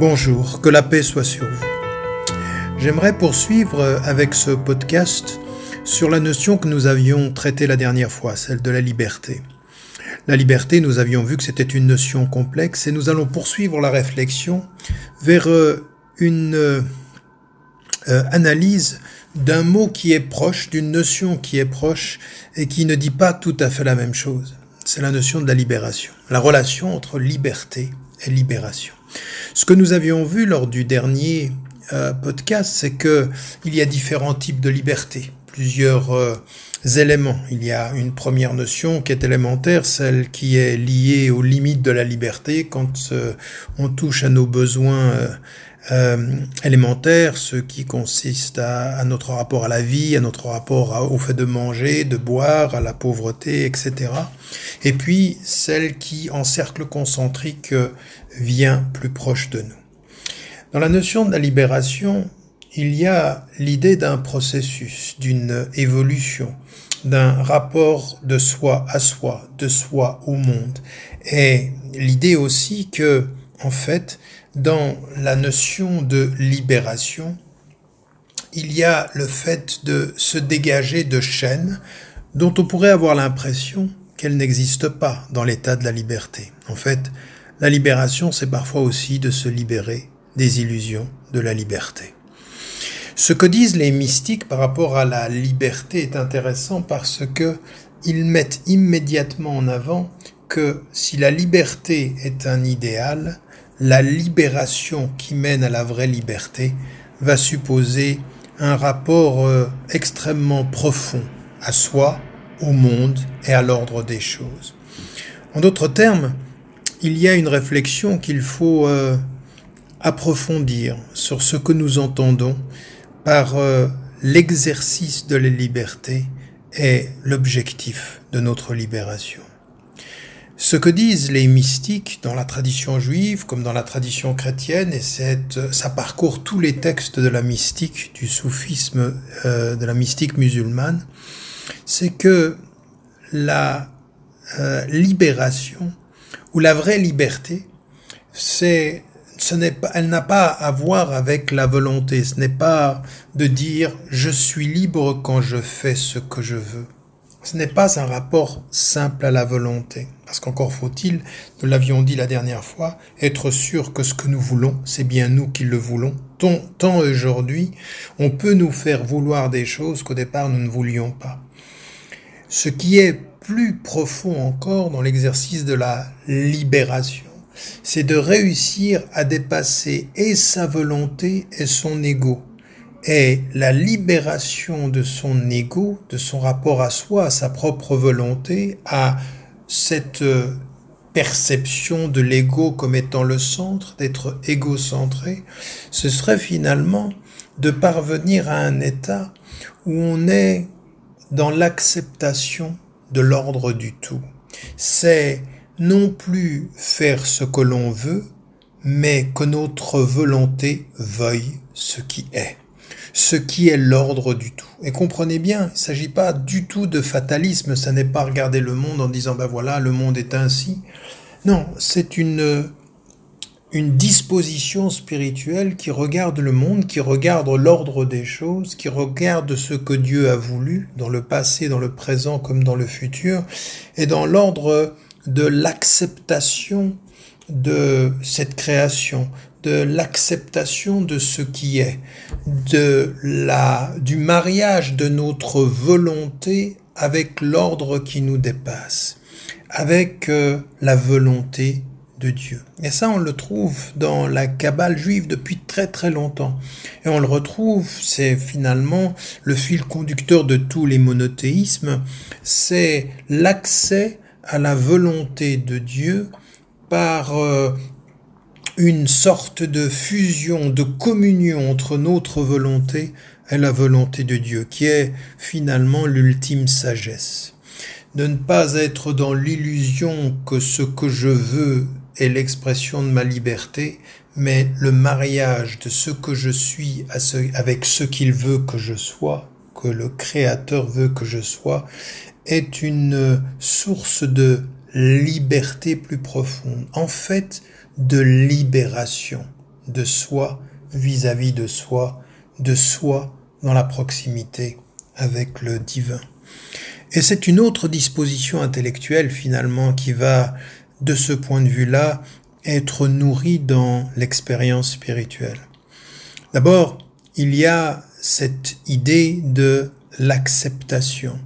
Bonjour, que la paix soit sur vous. J'aimerais poursuivre avec ce podcast sur la notion que nous avions traitée la dernière fois, celle de la liberté. La liberté, nous avions vu que c'était une notion complexe et nous allons poursuivre la réflexion vers euh, une euh, analyse d'un mot qui est proche, d'une notion qui est proche et qui ne dit pas tout à fait la même chose. C'est la notion de la libération, la relation entre liberté et libération. Ce que nous avions vu lors du dernier euh, podcast, c'est que il y a différents types de liberté, plusieurs euh, éléments. Il y a une première notion qui est élémentaire, celle qui est liée aux limites de la liberté quand euh, on touche à nos besoins élémentaires, ce qui consiste à, à, notre rapport à la vie, à notre rapport au fait de manger, de boire, à la pauvreté, etc. Et puis celle qui, en cercle concentrique, vient plus proche de nous. Dans la notion de la libération, il y a l'idée d'un processus, d'une évolution, d'un rapport de soi à soi, de soi au monde. Et l'idée aussi que, en fait, dans la notion de libération, il y a le fait de se dégager de chaînes dont on pourrait avoir l'impression qu'elles n'existent pas dans l'état de la liberté. En fait, la libération, c'est parfois aussi de se libérer des illusions de la liberté. Ce que disent les mystiques par rapport à la liberté est intéressant parce que ils mettent immédiatement en avant que si la liberté est un idéal, la libération qui mène à la vraie liberté va supposer un rapport euh, extrêmement profond à soi, au monde et à l'ordre des choses. En d'autres termes, il y a une réflexion qu'il faut euh, approfondir sur ce que nous entendons par euh, l'exercice de la liberté et l'objectif de notre libération. Ce que disent les mystiques dans la tradition juive comme dans la tradition chrétienne, et ça parcourt tous les textes de la mystique, du soufisme, euh, de la mystique musulmane, c'est que la libération où la vraie liberté, c'est, ce n'est pas, elle n'a pas à voir avec la volonté. Ce n'est pas de dire je suis libre quand je fais ce que je veux. Ce n'est pas un rapport simple à la volonté. Parce qu'encore faut-il, nous l'avions dit la dernière fois, être sûr que ce que nous voulons, c'est bien nous qui le voulons. Tant aujourd'hui, on peut nous faire vouloir des choses qu'au départ nous ne voulions pas. Ce qui est plus profond encore dans l'exercice de la libération. C'est de réussir à dépasser et sa volonté et son ego. Et la libération de son ego, de son rapport à soi, à sa propre volonté, à cette perception de l'ego comme étant le centre, d'être égocentré, ce serait finalement de parvenir à un état où on est dans l'acceptation de l'ordre du tout. C'est non plus faire ce que l'on veut, mais que notre volonté veuille ce qui est, ce qui est l'ordre du tout. Et comprenez bien, il ne s'agit pas du tout de fatalisme, ça n'est pas regarder le monde en disant ben voilà, le monde est ainsi. Non, c'est une une disposition spirituelle qui regarde le monde, qui regarde l'ordre des choses, qui regarde ce que Dieu a voulu dans le passé, dans le présent comme dans le futur, et dans l'ordre de l'acceptation de cette création, de l'acceptation de ce qui est, de la, du mariage de notre volonté avec l'ordre qui nous dépasse, avec euh, la volonté de Dieu. Et ça, on le trouve dans la Kabbale juive depuis très très longtemps. Et on le retrouve, c'est finalement le fil conducteur de tous les monothéismes, c'est l'accès à la volonté de Dieu par euh, une sorte de fusion, de communion entre notre volonté et la volonté de Dieu, qui est finalement l'ultime sagesse. De ne pas être dans l'illusion que ce que je veux est l'expression de ma liberté, mais le mariage de ce que je suis avec ce qu'il veut que je sois, que le Créateur veut que je sois, est une source de liberté plus profonde, en fait de libération de soi vis-à-vis de soi, de soi dans la proximité avec le divin. Et c'est une autre disposition intellectuelle finalement qui va, de ce point de vue-là, être nourrie dans l'expérience spirituelle. D'abord, il y a cette idée de l'acceptation.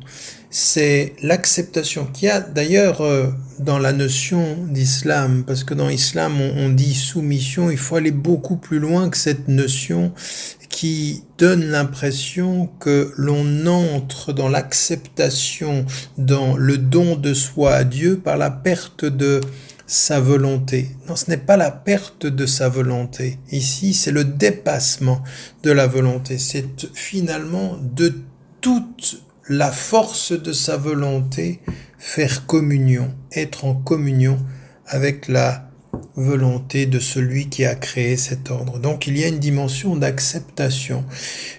C'est l'acceptation qu'il y a d'ailleurs euh, dans la notion d'islam, parce que dans l'islam on, dit soumission, il faut aller beaucoup plus loin que cette notion qui donne l'impression que l'on entre dans l'acceptation, dans le don de soi à Dieu par la perte de sa volonté. Non, ce n'est pas la perte de sa volonté. Ici, c'est le dépassement de la volonté. C'est finalement de toute la force de sa volonté faire communion, être en communion avec la volonté de celui qui a créé cet ordre. Donc il y a une dimension d'acceptation,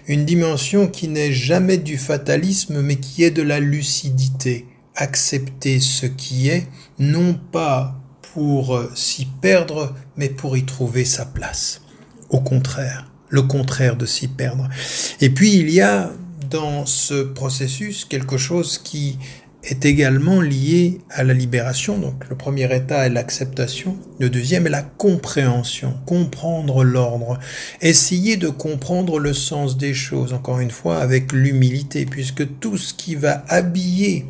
une dimension qui n'est jamais du fatalisme, mais qui est de la lucidité. Accepter ce qui est, non pas pour s'y perdre, mais pour y trouver sa place. Au contraire, le contraire de s'y perdre. Et puis il y a dans ce processus quelque chose qui est également lié à la libération. Donc le premier état est l'acceptation, le deuxième est la compréhension, comprendre l'ordre, essayer de comprendre le sens des choses, encore une fois avec l'humilité, puisque tout ce qui va habiller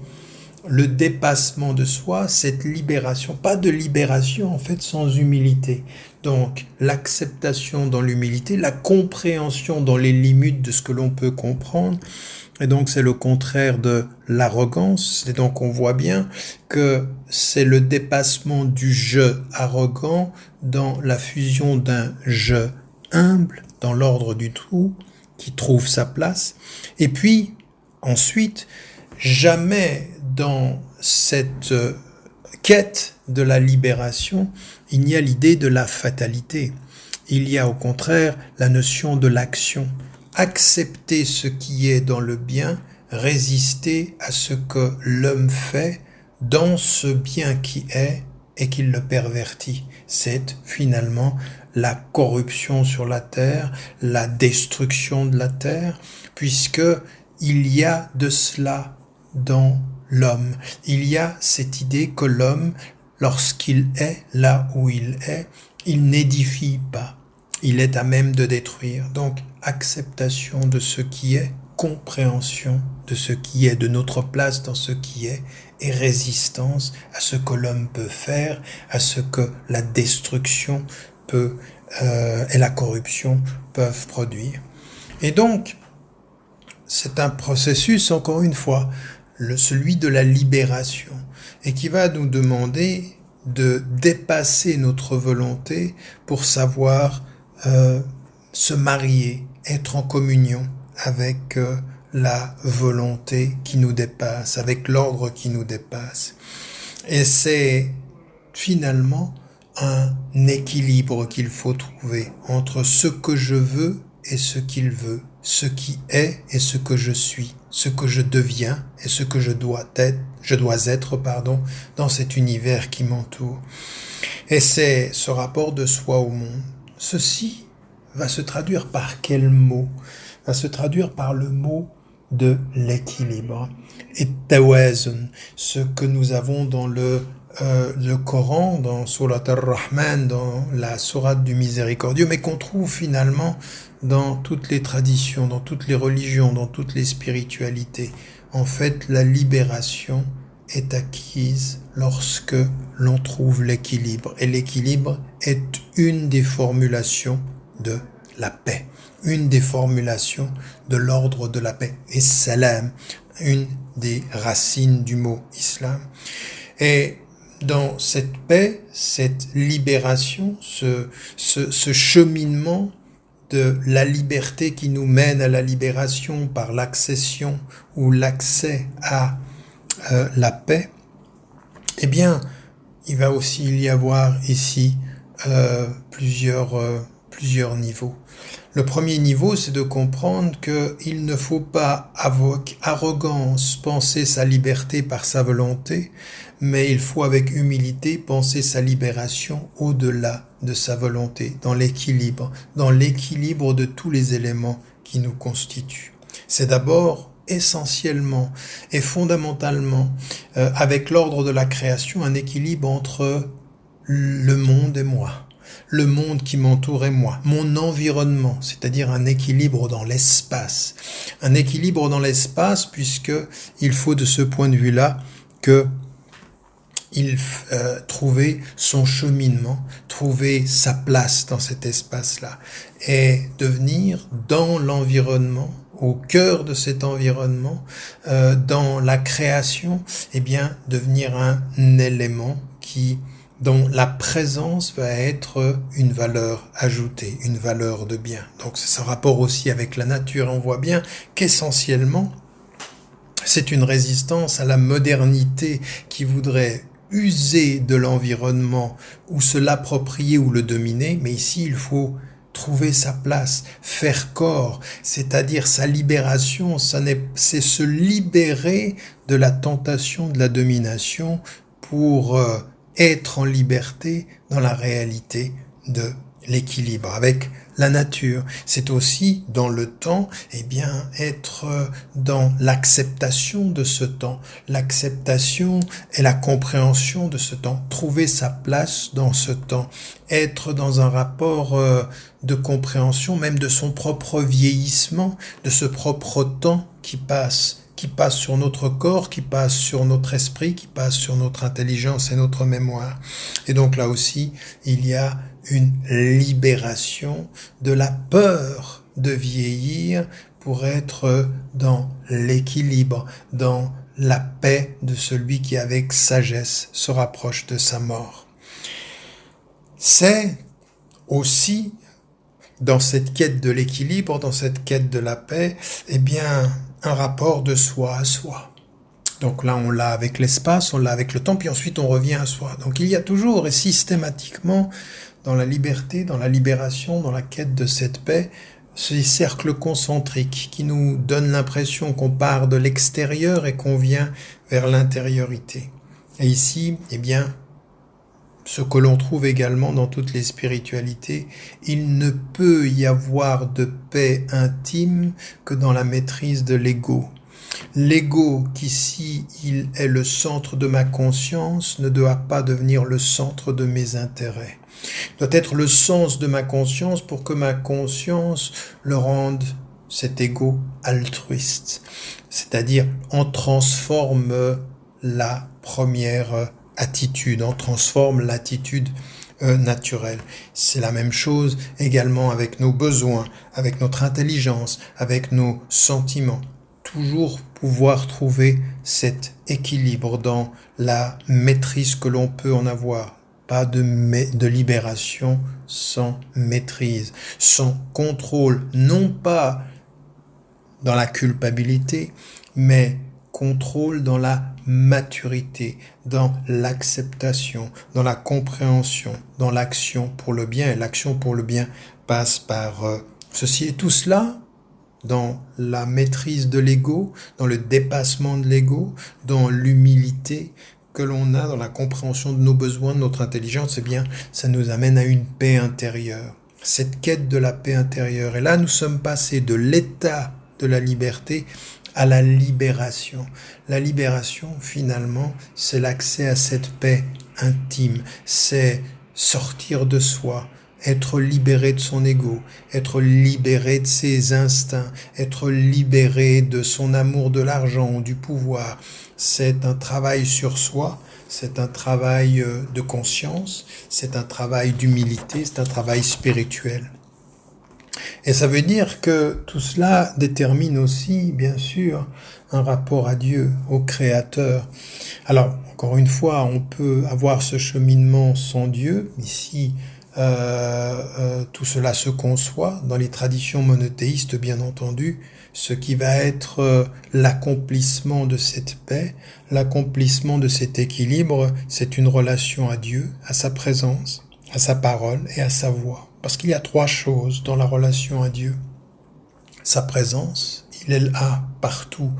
le dépassement de soi, cette libération, pas de libération en fait sans humilité. Donc l'acceptation dans l'humilité, la compréhension dans les limites de ce que l'on peut comprendre, et donc c'est le contraire de l'arrogance. Et donc on voit bien que c'est le dépassement du je arrogant dans la fusion d'un je humble dans l'ordre du tout qui trouve sa place. Et puis ensuite, jamais dans cette quête de la libération, il n'y a l'idée de la fatalité. Il y a au contraire la notion de l'action accepter ce qui est dans le bien, résister à ce que l'homme fait dans ce bien qui est et qu'il le pervertit. C'est finalement la corruption sur la terre, la destruction de la terre, puisque il y a de cela dans l'homme. Il y a cette idée que l'homme, lorsqu'il est là où il est, il n'édifie pas. Il est à même de détruire. Donc, acceptation de ce qui est, compréhension de ce qui est, de notre place dans ce qui est, et résistance à ce que l'homme peut faire, à ce que la destruction peut euh, et la corruption peuvent produire. Et donc, c'est un processus, encore une fois, celui de la libération, et qui va nous demander de dépasser notre volonté pour savoir euh, se marier, être en communion avec euh, la volonté qui nous dépasse, avec l'ordre qui nous dépasse. Et c'est finalement un équilibre qu'il faut trouver entre ce que je veux et ce qu'il veut, ce qui est et ce que je suis, ce que je deviens et ce que je dois être, je dois être, pardon, dans cet univers qui m'entoure. Et c'est ce rapport de soi au monde. Ceci va se traduire par quel mot? Va se traduire par le mot de l'équilibre. Et tawazun, ce que nous avons dans le, euh, Coran, dans Surat al-Rahman, dans la Sourate du Miséricordieux, mais qu'on trouve finalement dans toutes les traditions, dans toutes les religions, dans toutes les spiritualités. En fait, la libération est acquise lorsque l'on trouve l'équilibre. Et l'équilibre est une des formulations de la paix. Une des formulations de l'ordre de la paix. Et salam, une des racines du mot islam. Et dans cette paix, cette libération, ce, ce, cheminement de la liberté qui nous mène à la libération par l'accession ou l'accès à euh, la paix, eh bien, il va aussi y avoir ici euh, plusieurs, euh, plusieurs niveaux. Le premier niveau, c'est de comprendre qu'il ne faut pas, avec arrogance, penser sa liberté par sa volonté, mais il faut avec humilité penser sa libération au-delà de sa volonté, dans l'équilibre, dans l'équilibre de tous les éléments qui nous constituent. C'est d'abord essentiellement et fondamentalement, euh, avec l'ordre de la création, un équilibre entre le monde et moi le monde qui m'entoure et moi, mon environnement, c'est-à-dire un équilibre dans l'espace. Un équilibre dans l'espace puisque il faut de ce point de vue-là que il euh, trouver son cheminement, trouver sa place dans cet espace-là et devenir dans l'environnement, au cœur de cet environnement, euh, dans la création, eh bien devenir un élément qui dont la présence va être une valeur ajoutée, une valeur de bien. Donc c'est ce rapport aussi avec la nature. On voit bien qu'essentiellement, c'est une résistance à la modernité qui voudrait user de l'environnement ou se l'approprier ou le dominer, mais ici il faut trouver sa place, faire corps, c'est-à-dire sa libération, c'est se libérer de la tentation de la domination pour euh, être en liberté dans la réalité de l'équilibre avec la nature. C'est aussi dans le temps, eh bien, être dans l'acceptation de ce temps, l'acceptation et la compréhension de ce temps, trouver sa place dans ce temps, être dans un rapport euh, de compréhension même de son propre vieillissement, de ce propre temps qui passe qui passe sur notre corps, qui passe sur notre esprit, qui passe sur notre intelligence et notre mémoire. Et donc là aussi, il y a une libération de la peur de vieillir pour être dans l'équilibre, dans la paix de celui qui avec sagesse se rapproche de sa mort. C'est aussi dans cette quête de l'équilibre, dans cette quête de la paix, eh bien, un rapport de soi à soi. Donc là, on l'a avec l'espace, on l'a avec le temps, puis ensuite on revient à soi. Donc il y a toujours et systématiquement dans la liberté, dans la libération, dans la quête de cette paix, ces cercles concentriques qui nous donnent l'impression qu'on part de l'extérieur et qu'on vient vers l'intériorité. Et ici, eh bien, ce que l'on trouve également dans toutes les spiritualités, il ne peut y avoir de paix intime que dans la maîtrise de l'ego. L'ego, qui si il est le centre de ma conscience, ne doit pas devenir le centre de mes intérêts. Doit être le sens de ma conscience pour que ma conscience le rende cet ego altruiste. C'est-à-dire, on transforme la première attitude, on transforme l'attitude euh, naturelle. C'est la même chose également avec nos besoins, avec notre intelligence, avec nos sentiments. Toujours pouvoir trouver cet équilibre dans la maîtrise que l'on peut en avoir. Pas de, libération sans maîtrise, sans contrôle, non pas dans la culpabilité, mais contrôle dans la maturité, dans l'acceptation, dans la compréhension, dans l'action pour le bien. Et l'action pour le bien passe par euh, ceci. Et tout cela dans la maîtrise de l'ego, dans le dépassement de l'ego, dans l'humilité que l'on a, dans la compréhension de nos besoins, de notre intelligence, eh bien, ça nous amène à une paix intérieure. Cette quête de la paix intérieure. Et là, nous sommes passés de l'état de la liberté à la libération. La libération, finalement, c'est l'accès à cette paix intime, c'est sortir de soi, être libéré de son ego, être libéré de ses instincts, être libéré de son amour de l'argent, du pouvoir. C'est un travail sur soi, c'est un travail euh, de conscience, c'est un travail d'humilité, c'est un travail spirituel. Et ça veut dire que tout cela détermine aussi, bien sûr, un rapport à Dieu, au Créateur. Alors, encore une fois, on peut avoir ce cheminement sans Dieu. Ici, euh, euh, tout cela se conçoit dans les traditions monothéistes, bien entendu. Ce qui va être euh, l'accomplissement de cette paix, l'accomplissement de cet équilibre, c'est une relation à Dieu, à sa présence, à sa parole et à sa voix. Parce qu'il y a trois choses dans la relation à Dieu. Sa présence, il est là partout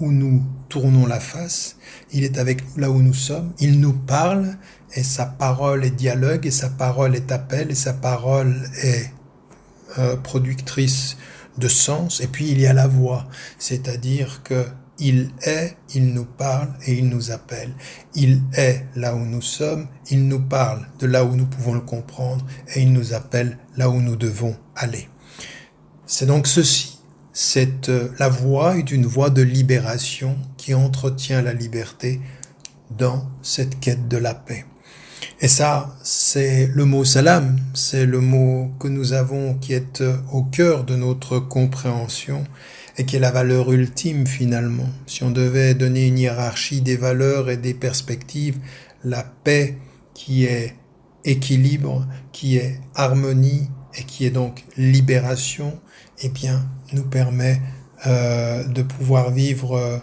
où nous tournons la face. Il est avec nous là où nous sommes. Il nous parle et sa parole est dialogue et sa parole est appel et sa parole est euh, productrice de sens. Et puis il y a la voix, c'est-à-dire que il est, il nous parle et il nous appelle. Il est là où nous sommes, il nous parle de là où nous pouvons le comprendre et il nous appelle là où nous devons aller. C'est donc ceci. C'est euh, la voix est une voix de libération qui entretient la liberté dans cette quête de la paix. Et ça, c'est le mot salam, c'est le mot que nous avons qui est euh, au cœur de notre compréhension et qui est la valeur ultime finalement. Si on devait donner une hiérarchie des valeurs et des perspectives, la paix qui est équilibre, qui est harmonie et qui est donc libération, eh bien, nous permet euh, de pouvoir vivre euh,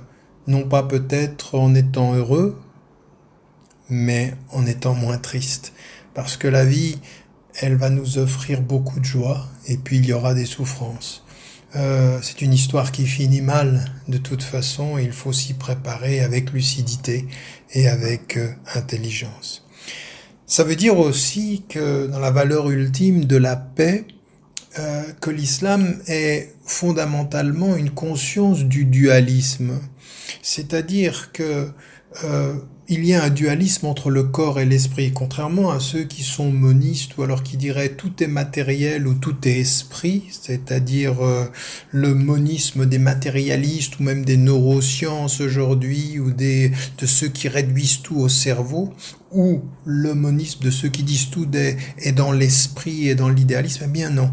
non pas peut-être en étant heureux, mais en étant moins triste. Parce que la vie, elle va nous offrir beaucoup de joie, et puis il y aura des souffrances. Euh, c'est une histoire qui finit mal de toute façon, et il faut s'y préparer avec lucidité et avec euh, intelligence. Ça veut dire aussi que dans la valeur ultime de la paix, euh, que l'islam est fondamentalement une conscience du dualisme, c'est-à-dire que il y a un dualisme entre le corps et l'esprit, contrairement à ceux qui sont monistes ou alors qui diraient tout est matériel ou tout est esprit, c'est-à-dire euh, le monisme des matérialistes ou même des neurosciences aujourd'hui ou des, de ceux qui réduisent tout au cerveau, ou le monisme de ceux qui disent tout est dans l'esprit et dans l'idéalisme. Eh bien non,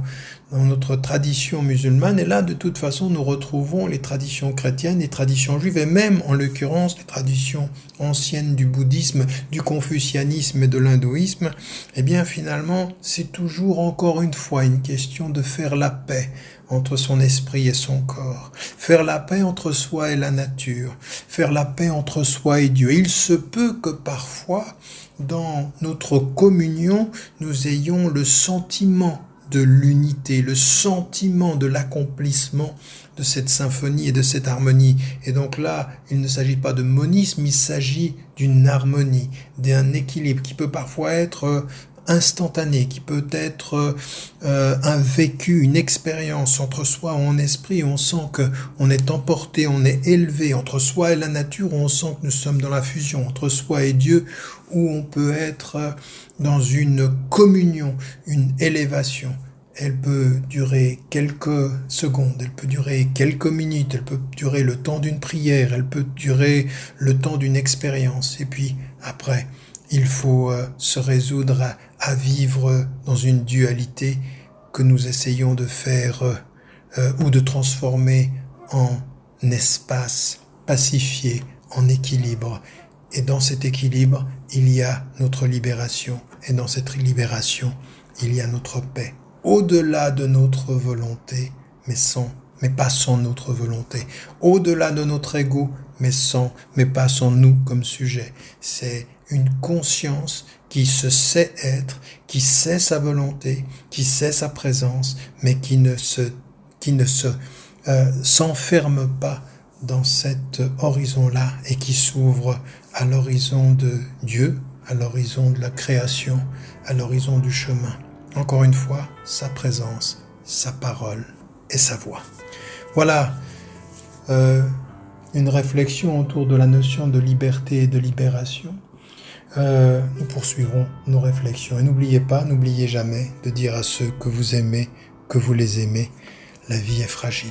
dans notre tradition musulmane. Et là, de toute façon, nous retrouvons les traditions chrétiennes, les traditions juives, et même, en l'occurrence, les traditions anciennes du bouddhisme, du confucianisme et de l'hindouisme. Eh bien, finalement, c'est toujours encore une fois une question de faire la paix entre son esprit et son corps, faire la paix entre soi et la nature, faire la paix entre soi et Dieu. Il se peut que parfois, dans notre communion, nous ayons le sentiment de l'unité, le sentiment de l'accomplissement de cette symphonie et de cette harmonie. Et donc là, il ne s'agit pas de monisme, il s'agit d'une harmonie, d'un équilibre qui peut parfois être euh, instantané, qui peut être euh, un vécu, une expérience entre soi en esprit, on sent que on est emporté, on est élevé entre soi et la nature, on sent que nous sommes dans la fusion entre soi et Dieu, où on peut être dans une communion, une élévation. Elle peut durer quelques secondes, elle peut durer quelques minutes, elle peut durer le temps d'une prière, elle peut durer le temps d'une expérience. Et puis après, il faut euh, se résoudre à, vivre dans une dualité que nous essayons de faire euh, euh, ou de transformer en espace pacifié, en équilibre. Et dans cet équilibre, il y a notre libération. Et dans cette libération, il y a notre paix. Au-delà de notre volonté, mais sans, mais pas sans notre volonté. Au-delà de notre ego, mais sans, mais pas sans nous comme sujet. C'est une conscience qui se sait être, qui sait sa volonté, qui sait sa présence, mais qui ne se, qui ne se euh, s'enferme pas dans cet horizon-là et qui s'ouvre à l'horizon de Dieu, à l'horizon de la création, à l'horizon du chemin. Encore une fois, sa présence, sa parole et sa voix. Voilà euh, une réflexion autour de la notion de liberté et de libération. Euh, nous poursuivrons nos réflexions. Et n'oubliez pas, n'oubliez jamais de dire à ceux que vous aimez, que vous les aimez, la vie est fragile.